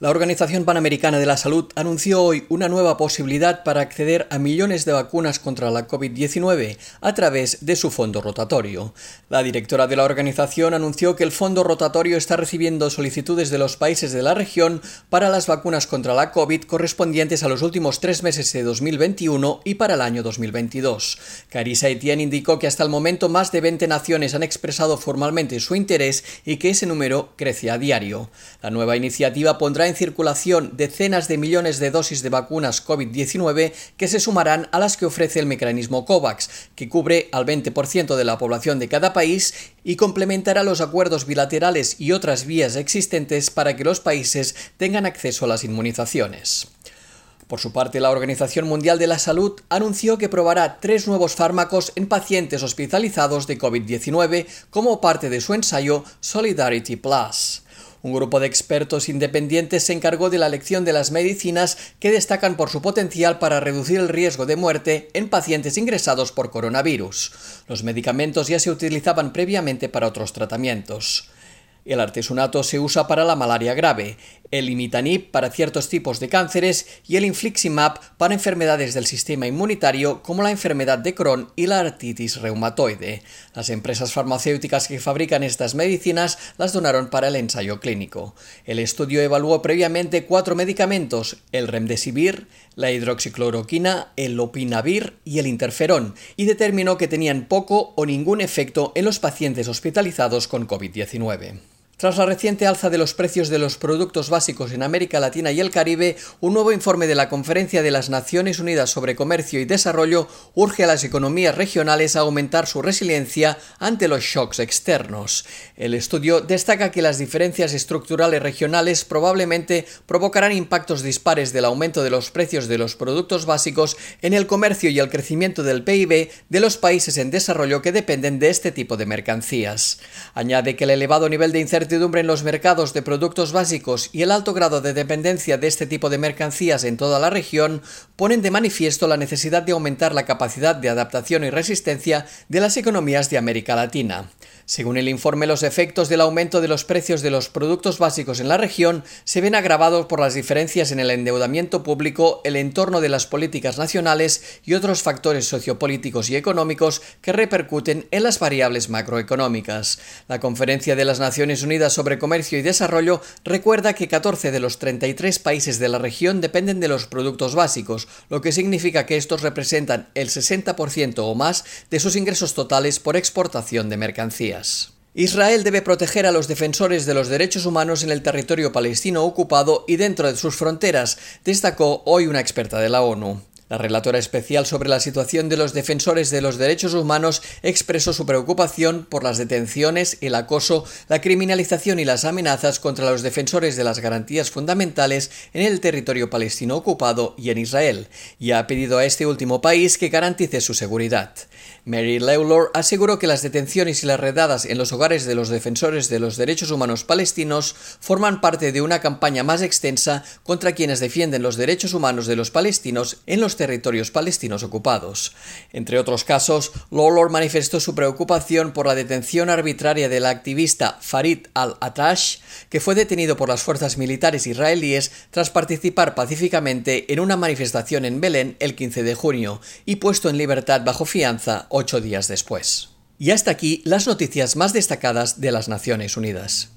La Organización Panamericana de la Salud anunció hoy una nueva posibilidad para acceder a millones de vacunas contra la COVID-19 a través de su fondo rotatorio. La directora de la organización anunció que el fondo rotatorio está recibiendo solicitudes de los países de la región para las vacunas contra la COVID correspondientes a los últimos tres meses de 2021 y para el año 2022. Carissa Etienne indicó que hasta el momento más de 20 naciones han expresado formalmente su interés y que ese número crece a diario. La nueva iniciativa pondrá en circulación decenas de millones de dosis de vacunas COVID-19 que se sumarán a las que ofrece el mecanismo COVAX, que cubre al 20% de la población de cada país y complementará los acuerdos bilaterales y otras vías existentes para que los países tengan acceso a las inmunizaciones. Por su parte, la Organización Mundial de la Salud anunció que probará tres nuevos fármacos en pacientes hospitalizados de COVID-19 como parte de su ensayo Solidarity Plus. Un grupo de expertos independientes se encargó de la elección de las medicinas que destacan por su potencial para reducir el riesgo de muerte en pacientes ingresados por coronavirus. Los medicamentos ya se utilizaban previamente para otros tratamientos. El artesunato se usa para la malaria grave, el imitanib para ciertos tipos de cánceres y el infliximab para enfermedades del sistema inmunitario como la enfermedad de Crohn y la artritis reumatoide. Las empresas farmacéuticas que fabrican estas medicinas las donaron para el ensayo clínico. El estudio evaluó previamente cuatro medicamentos, el remdesivir, la hidroxicloroquina, el lopinavir y el interferón, y determinó que tenían poco o ningún efecto en los pacientes hospitalizados con COVID-19. Tras la reciente alza de los precios de los productos básicos en América Latina y el Caribe, un nuevo informe de la Conferencia de las Naciones Unidas sobre Comercio y Desarrollo urge a las economías regionales a aumentar su resiliencia ante los shocks externos. El estudio destaca que las diferencias estructurales regionales probablemente provocarán impactos dispares del aumento de los precios de los productos básicos en el comercio y el crecimiento del PIB de los países en desarrollo que dependen de este tipo de mercancías. Añade que el elevado nivel de incertidumbre en los mercados de productos básicos y el alto grado de dependencia de este tipo de mercancías en toda la región ponen de manifiesto la necesidad de aumentar la capacidad de adaptación y resistencia de las economías de América Latina. Según el informe, los efectos del aumento de los precios de los productos básicos en la región se ven agravados por las diferencias en el endeudamiento público, el entorno de las políticas nacionales y otros factores sociopolíticos y económicos que repercuten en las variables macroeconómicas. La Conferencia de las Naciones Unidas sobre Comercio y Desarrollo recuerda que 14 de los 33 países de la región dependen de los productos básicos, lo que significa que estos representan el 60% o más de sus ingresos totales por exportación de mercancías. Israel debe proteger a los defensores de los derechos humanos en el territorio palestino ocupado y dentro de sus fronteras, destacó hoy una experta de la ONU. La relatora especial sobre la situación de los defensores de los derechos humanos expresó su preocupación por las detenciones, el acoso, la criminalización y las amenazas contra los defensores de las garantías fundamentales en el territorio palestino ocupado y en Israel, y ha pedido a este último país que garantice su seguridad. Mary Lawlor aseguró que las detenciones y las redadas en los hogares de los defensores de los derechos humanos palestinos forman parte de una campaña más extensa contra quienes defienden los derechos humanos de los palestinos en los territorios palestinos ocupados. Entre otros casos, Lawlor manifestó su preocupación por la detención arbitraria del activista Farid al-Atash, que fue detenido por las fuerzas militares israelíes tras participar pacíficamente en una manifestación en Belén el 15 de junio y puesto en libertad bajo fianza ocho días después. Y hasta aquí las noticias más destacadas de las Naciones Unidas.